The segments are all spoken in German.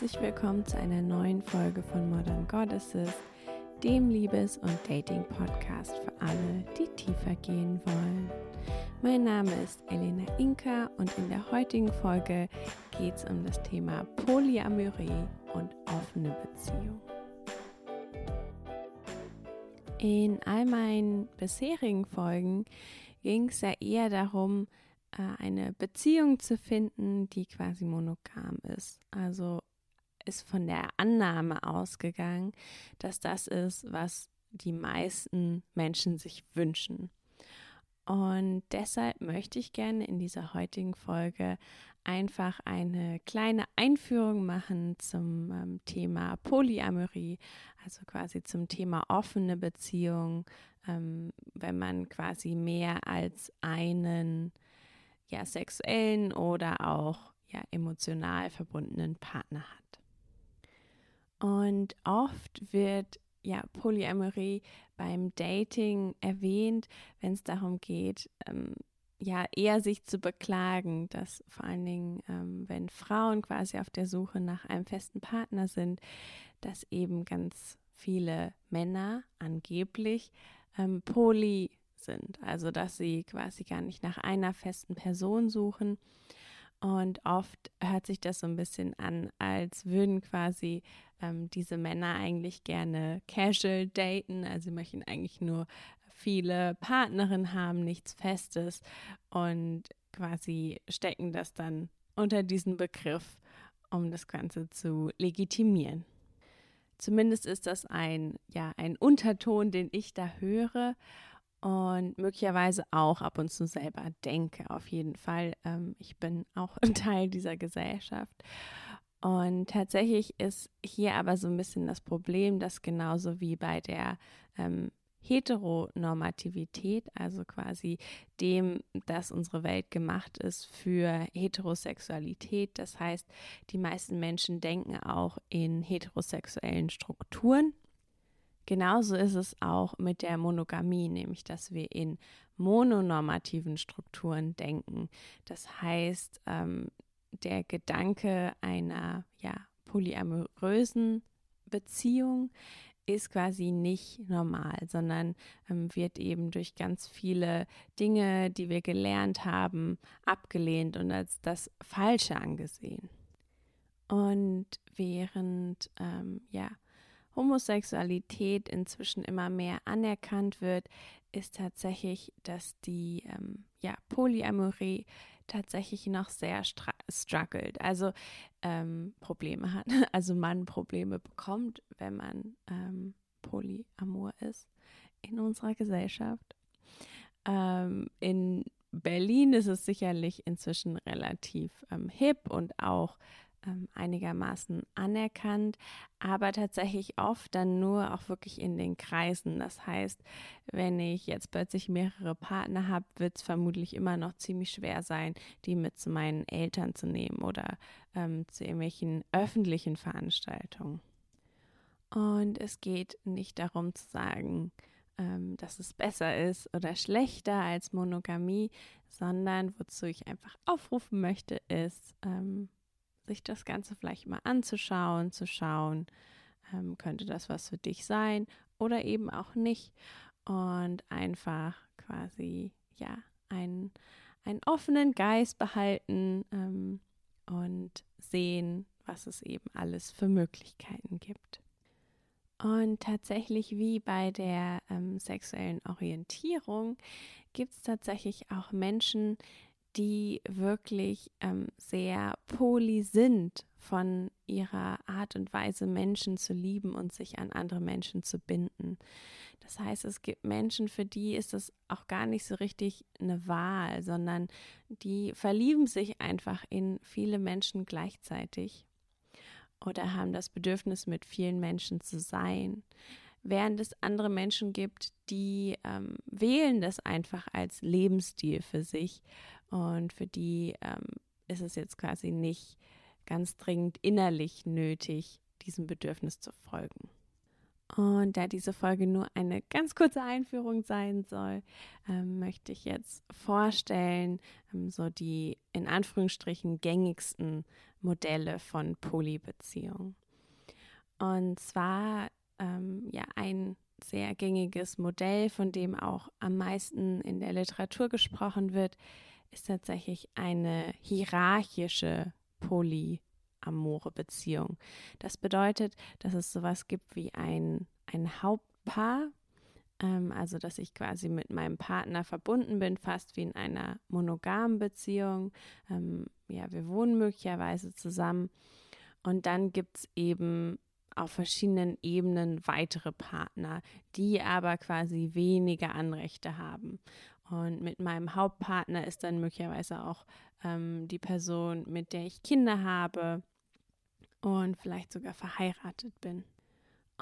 herzlich willkommen zu einer neuen Folge von Modern Goddesses, dem Liebes- und Dating-Podcast für alle, die tiefer gehen wollen. Mein Name ist Elena Inka und in der heutigen Folge geht es um das Thema Polyamorie und offene Beziehung. In all meinen bisherigen Folgen ging es ja eher darum, äh, eine Beziehung zu finden, die quasi monogam ist. Also ist von der Annahme ausgegangen, dass das ist, was die meisten Menschen sich wünschen. Und deshalb möchte ich gerne in dieser heutigen Folge einfach eine kleine Einführung machen zum ähm, Thema Polyamorie, also quasi zum Thema offene Beziehung, ähm, wenn man quasi mehr als einen ja sexuellen oder auch ja emotional verbundenen Partner hat. Und oft wird ja Polyamorie beim Dating erwähnt, wenn es darum geht, ähm, ja eher sich zu beklagen, dass vor allen Dingen, ähm, wenn Frauen quasi auf der Suche nach einem festen Partner sind, dass eben ganz viele Männer angeblich ähm, poly sind, also dass sie quasi gar nicht nach einer festen Person suchen. Und oft hört sich das so ein bisschen an, als würden quasi ähm, diese Männer eigentlich gerne casual daten, also sie möchten eigentlich nur viele Partnerinnen haben, nichts Festes. Und quasi stecken das dann unter diesen Begriff, um das Ganze zu legitimieren. Zumindest ist das ein, ja, ein Unterton, den ich da höre und möglicherweise auch ab und zu selber denke. Auf jeden Fall, ähm, ich bin auch ein Teil dieser Gesellschaft. Und tatsächlich ist hier aber so ein bisschen das Problem, dass genauso wie bei der ähm, Heteronormativität, also quasi dem, dass unsere Welt gemacht ist für Heterosexualität. Das heißt, die meisten Menschen denken auch in heterosexuellen Strukturen. Genauso ist es auch mit der Monogamie, nämlich dass wir in mononormativen Strukturen denken. Das heißt, ähm, der Gedanke einer ja, polyamorösen Beziehung ist quasi nicht normal, sondern ähm, wird eben durch ganz viele Dinge, die wir gelernt haben, abgelehnt und als das Falsche angesehen. Und während ähm, ja, Homosexualität inzwischen immer mehr anerkannt wird, ist tatsächlich, dass die ähm, ja, Polyamorie tatsächlich noch sehr struggelt, also ähm, Probleme hat, also man Probleme bekommt, wenn man ähm, polyamor ist in unserer Gesellschaft. Ähm, in Berlin ist es sicherlich inzwischen relativ ähm, hip und auch ähm, einigermaßen anerkannt, aber tatsächlich oft dann nur auch wirklich in den Kreisen. Das heißt, wenn ich jetzt plötzlich mehrere Partner habe, wird es vermutlich immer noch ziemlich schwer sein, die mit zu meinen Eltern zu nehmen oder ähm, zu irgendwelchen öffentlichen Veranstaltungen. Und es geht nicht darum zu sagen, ähm, dass es besser ist oder schlechter als Monogamie, sondern wozu ich einfach aufrufen möchte, ist, ähm, sich das Ganze vielleicht mal anzuschauen, zu schauen, ähm, könnte das was für dich sein oder eben auch nicht. Und einfach quasi, ja, einen, einen offenen Geist behalten ähm, und sehen, was es eben alles für Möglichkeiten gibt. Und tatsächlich wie bei der ähm, sexuellen Orientierung gibt es tatsächlich auch Menschen, die wirklich ähm, sehr poly sind von ihrer Art und Weise, Menschen zu lieben und sich an andere Menschen zu binden. Das heißt, es gibt Menschen, für die ist das auch gar nicht so richtig eine Wahl, sondern die verlieben sich einfach in viele Menschen gleichzeitig oder haben das Bedürfnis, mit vielen Menschen zu sein während es andere Menschen gibt, die ähm, wählen das einfach als Lebensstil für sich und für die ähm, ist es jetzt quasi nicht ganz dringend innerlich nötig, diesem Bedürfnis zu folgen. Und da diese Folge nur eine ganz kurze Einführung sein soll, ähm, möchte ich jetzt vorstellen, ähm, so die in Anführungsstrichen gängigsten Modelle von Polybeziehungen. Und zwar ähm, ja ein sehr gängiges Modell, von dem auch am meisten in der Literatur gesprochen wird, ist tatsächlich eine hierarchische polyamore Beziehung. Das bedeutet, dass es sowas gibt wie ein, ein Hauptpaar, ähm, also dass ich quasi mit meinem Partner verbunden bin, fast wie in einer monogamen Beziehung. Ähm, ja, wir wohnen möglicherweise zusammen. Und dann gibt es eben auf verschiedenen Ebenen weitere Partner, die aber quasi weniger Anrechte haben. Und mit meinem Hauptpartner ist dann möglicherweise auch ähm, die Person, mit der ich Kinder habe und vielleicht sogar verheiratet bin.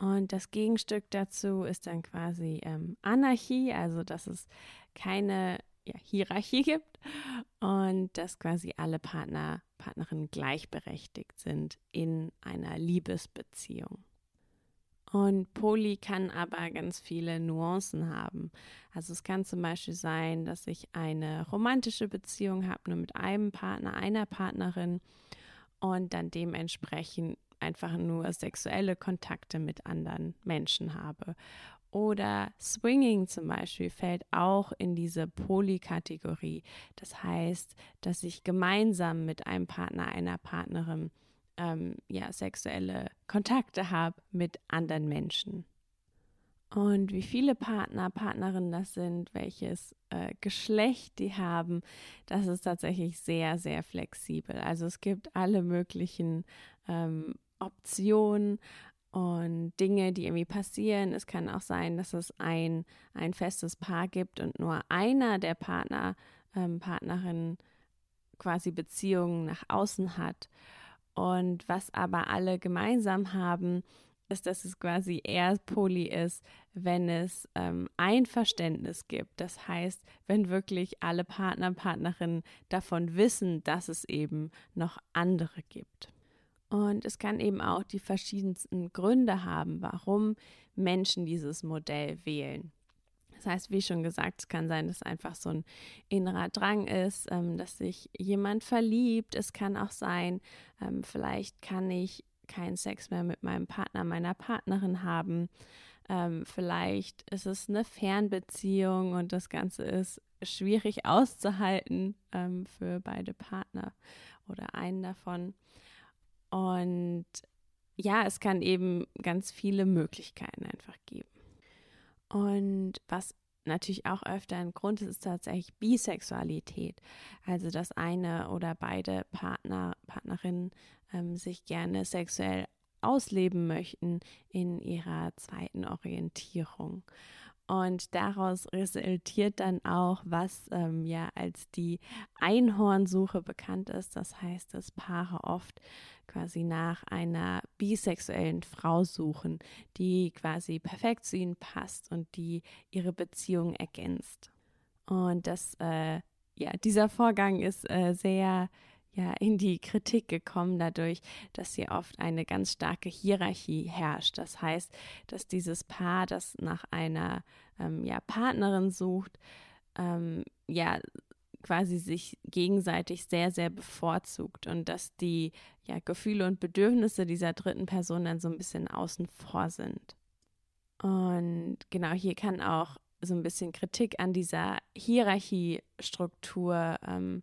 Und das Gegenstück dazu ist dann quasi ähm, Anarchie, also dass es keine ja, Hierarchie gibt und dass quasi alle Partner, Partnerinnen gleichberechtigt sind in einer Liebesbeziehung. Und Poly kann aber ganz viele Nuancen haben. Also es kann zum Beispiel sein, dass ich eine romantische Beziehung habe, nur mit einem Partner, einer Partnerin und dann dementsprechend einfach nur sexuelle Kontakte mit anderen Menschen habe. Oder Swinging zum Beispiel fällt auch in diese Polykategorie. Das heißt, dass ich gemeinsam mit einem Partner, einer Partnerin ähm, ja, sexuelle Kontakte habe mit anderen Menschen. Und wie viele Partner, Partnerinnen das sind, welches äh, Geschlecht die haben, das ist tatsächlich sehr, sehr flexibel. Also es gibt alle möglichen ähm, Optionen und Dinge, die irgendwie passieren. Es kann auch sein, dass es ein, ein festes Paar gibt und nur einer der Partner, ähm, Partnerin quasi Beziehungen nach außen hat. Und was aber alle gemeinsam haben, ist, dass es quasi eher poly ist, wenn es ähm, Einverständnis gibt. Das heißt, wenn wirklich alle Partner, Partnerinnen davon wissen, dass es eben noch andere gibt. Und es kann eben auch die verschiedensten Gründe haben, warum Menschen dieses Modell wählen. Das heißt, wie schon gesagt, es kann sein, dass einfach so ein innerer Drang ist, ähm, dass sich jemand verliebt. Es kann auch sein, ähm, vielleicht kann ich keinen Sex mehr mit meinem Partner, meiner Partnerin haben. Ähm, vielleicht ist es eine Fernbeziehung und das Ganze ist schwierig auszuhalten ähm, für beide Partner oder einen davon. Und ja, es kann eben ganz viele Möglichkeiten einfach geben. Und was natürlich auch öfter ein Grund ist, ist tatsächlich Bisexualität. Also, dass eine oder beide Partner, Partnerinnen ähm, sich gerne sexuell ausleben möchten in ihrer zweiten Orientierung. Und daraus resultiert dann auch, was ähm, ja als die Einhornsuche bekannt ist. Das heißt, dass Paare oft quasi nach einer bisexuellen Frau suchen, die quasi perfekt zu ihnen passt und die ihre Beziehung ergänzt. Und das, äh, ja, dieser Vorgang ist äh, sehr ja, in die Kritik gekommen dadurch, dass hier oft eine ganz starke Hierarchie herrscht. Das heißt, dass dieses Paar, das nach einer ähm, ja, Partnerin sucht, ähm, ja, quasi sich gegenseitig sehr, sehr bevorzugt und dass die ja, Gefühle und Bedürfnisse dieser dritten Person dann so ein bisschen außen vor sind. Und genau hier kann auch so ein bisschen Kritik an dieser Hierarchiestruktur ähm,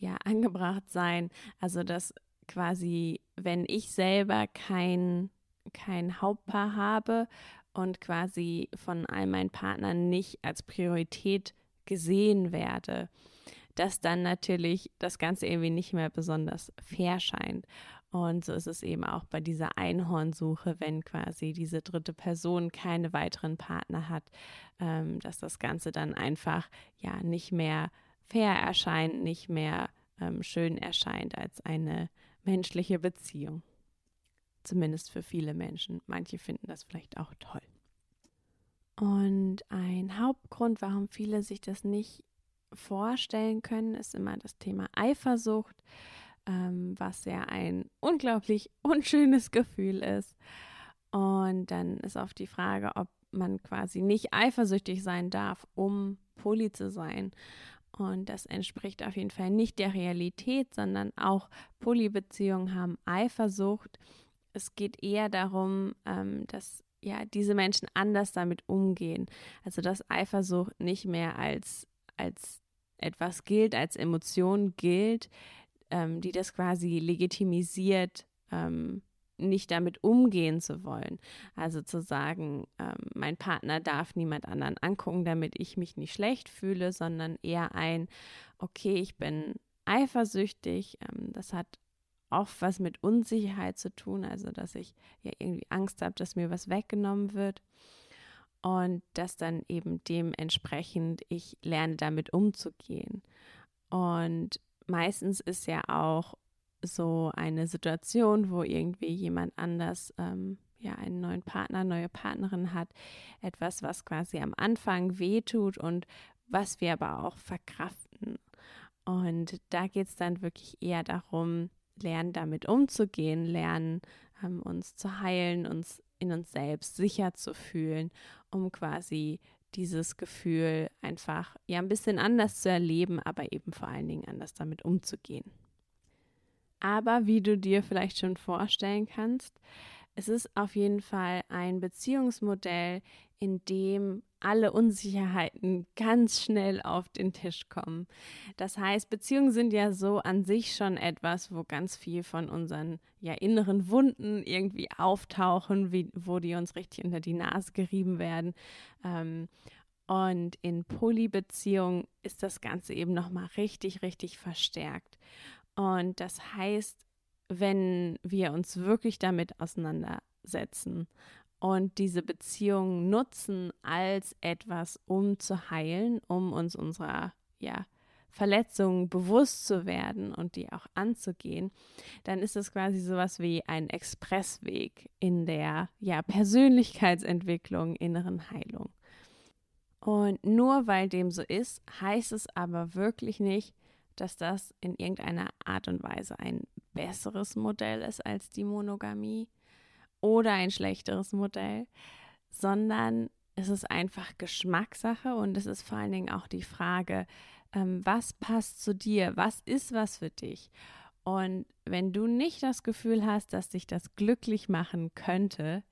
ja, angebracht sein. Also dass quasi, wenn ich selber kein, kein Hauptpaar habe und quasi von all meinen Partnern nicht als Priorität gesehen werde, dass dann natürlich das Ganze irgendwie nicht mehr besonders fair scheint. Und so ist es eben auch bei dieser Einhornsuche, wenn quasi diese dritte Person keine weiteren Partner hat, ähm, dass das Ganze dann einfach ja nicht mehr fair erscheint, nicht mehr ähm, schön erscheint als eine menschliche Beziehung. Zumindest für viele Menschen. Manche finden das vielleicht auch toll. Und ein Hauptgrund, warum viele sich das nicht vorstellen können, ist immer das Thema Eifersucht, ähm, was ja ein unglaublich unschönes Gefühl ist. Und dann ist oft die Frage, ob man quasi nicht eifersüchtig sein darf, um poly zu sein. Und das entspricht auf jeden Fall nicht der Realität, sondern auch Polybeziehungen haben Eifersucht. Es geht eher darum, ähm, dass ja diese Menschen anders damit umgehen. Also dass Eifersucht nicht mehr als, als etwas gilt, als Emotion gilt, ähm, die das quasi legitimisiert, ähm, nicht damit umgehen zu wollen. Also zu sagen, ähm, mein Partner darf niemand anderen angucken, damit ich mich nicht schlecht fühle, sondern eher ein, okay, ich bin eifersüchtig. Ähm, das hat oft was mit Unsicherheit zu tun, also dass ich ja irgendwie Angst habe, dass mir was weggenommen wird. Und dass dann eben dementsprechend ich lerne, damit umzugehen. Und meistens ist ja auch so eine Situation, wo irgendwie jemand anders ähm, ja einen neuen Partner, neue Partnerin hat, etwas, was quasi am Anfang wehtut und was wir aber auch verkraften. Und da geht es dann wirklich eher darum, lernen damit umzugehen, lernen ähm, uns zu heilen, uns in uns selbst sicher zu fühlen, um quasi dieses Gefühl einfach ja ein bisschen anders zu erleben, aber eben vor allen Dingen anders damit umzugehen. Aber wie du dir vielleicht schon vorstellen kannst, es ist auf jeden Fall ein Beziehungsmodell, in dem alle Unsicherheiten ganz schnell auf den Tisch kommen. Das heißt, Beziehungen sind ja so an sich schon etwas, wo ganz viel von unseren ja, inneren Wunden irgendwie auftauchen, wie, wo die uns richtig unter die Nase gerieben werden. Ähm, und in Polybeziehungen ist das Ganze eben nochmal richtig, richtig verstärkt. Und das heißt, wenn wir uns wirklich damit auseinandersetzen und diese Beziehung nutzen als etwas, um zu heilen, um uns unserer ja, Verletzungen bewusst zu werden und die auch anzugehen, dann ist es quasi sowas wie ein Expressweg in der ja, Persönlichkeitsentwicklung, inneren Heilung. Und nur weil dem so ist, heißt es aber wirklich nicht, dass das in irgendeiner Art und Weise ein besseres Modell ist als die Monogamie oder ein schlechteres Modell, sondern es ist einfach Geschmackssache und es ist vor allen Dingen auch die Frage, ähm, was passt zu dir, was ist was für dich. Und wenn du nicht das Gefühl hast, dass dich das glücklich machen könnte,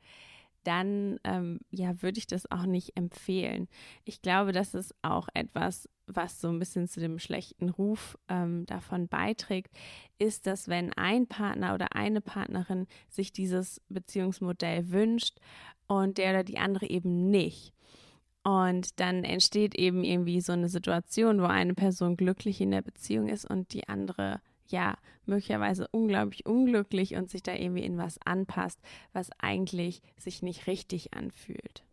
dann ähm, ja, würde ich das auch nicht empfehlen. Ich glaube, das ist auch etwas, was so ein bisschen zu dem schlechten Ruf ähm, davon beiträgt, ist, dass wenn ein Partner oder eine Partnerin sich dieses Beziehungsmodell wünscht und der oder die andere eben nicht. Und dann entsteht eben irgendwie so eine Situation, wo eine Person glücklich in der Beziehung ist und die andere ja, möglicherweise unglaublich unglücklich und sich da irgendwie in was anpasst, was eigentlich sich nicht richtig anfühlt.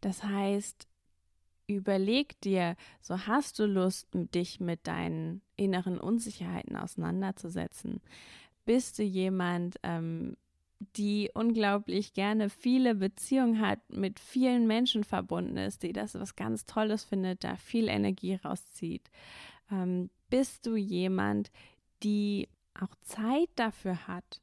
Das heißt, überleg dir, so hast du Lust, dich mit deinen inneren Unsicherheiten auseinanderzusetzen? Bist du jemand, ähm, die unglaublich gerne viele Beziehungen hat, mit vielen Menschen verbunden ist, die das was ganz Tolles findet, da viel Energie rauszieht? Ähm, bist du jemand, die auch Zeit dafür hat.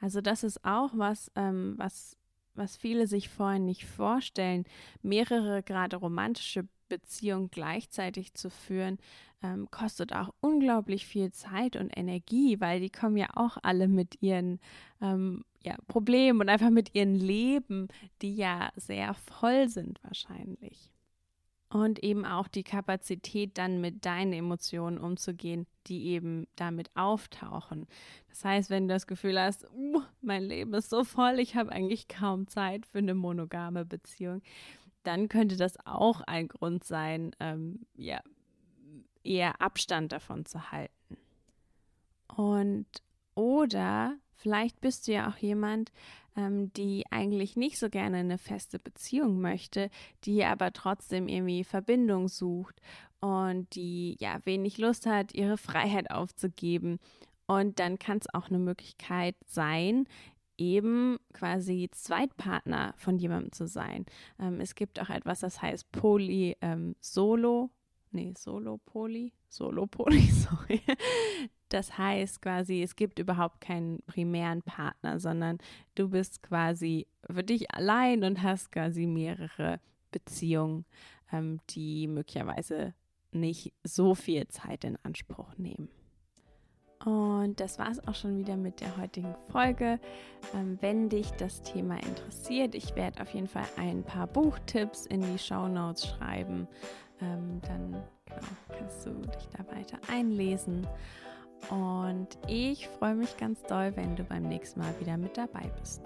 Also das ist auch was, ähm, was, was viele sich vorhin nicht vorstellen, mehrere gerade romantische Beziehungen gleichzeitig zu führen, ähm, kostet auch unglaublich viel Zeit und Energie, weil die kommen ja auch alle mit ihren ähm, ja, Problemen und einfach mit ihren Leben, die ja sehr voll sind wahrscheinlich und eben auch die Kapazität, dann mit deinen Emotionen umzugehen, die eben damit auftauchen. Das heißt, wenn du das Gefühl hast, uh, mein Leben ist so voll, ich habe eigentlich kaum Zeit für eine monogame Beziehung, dann könnte das auch ein Grund sein, ähm, ja, eher Abstand davon zu halten. Und oder vielleicht bist du ja auch jemand, ähm, die eigentlich nicht so gerne eine feste Beziehung möchte, die aber trotzdem irgendwie Verbindung sucht und die ja wenig Lust hat, ihre Freiheit aufzugeben. Und dann kann es auch eine Möglichkeit sein, eben quasi Zweitpartner von jemandem zu sein. Ähm, es gibt auch etwas, das heißt Poly ähm, nee, Solo-Poly, Solo-Poly, sorry. Das heißt quasi, es gibt überhaupt keinen primären Partner, sondern du bist quasi für dich allein und hast quasi mehrere Beziehungen, ähm, die möglicherweise nicht so viel Zeit in Anspruch nehmen. Und das war es auch schon wieder mit der heutigen Folge. Ähm, wenn dich das Thema interessiert, ich werde auf jeden Fall ein paar Buchtipps in die Show Notes schreiben. Ähm, dann genau, kannst du dich da weiter einlesen. Und ich freue mich ganz doll, wenn du beim nächsten Mal wieder mit dabei bist.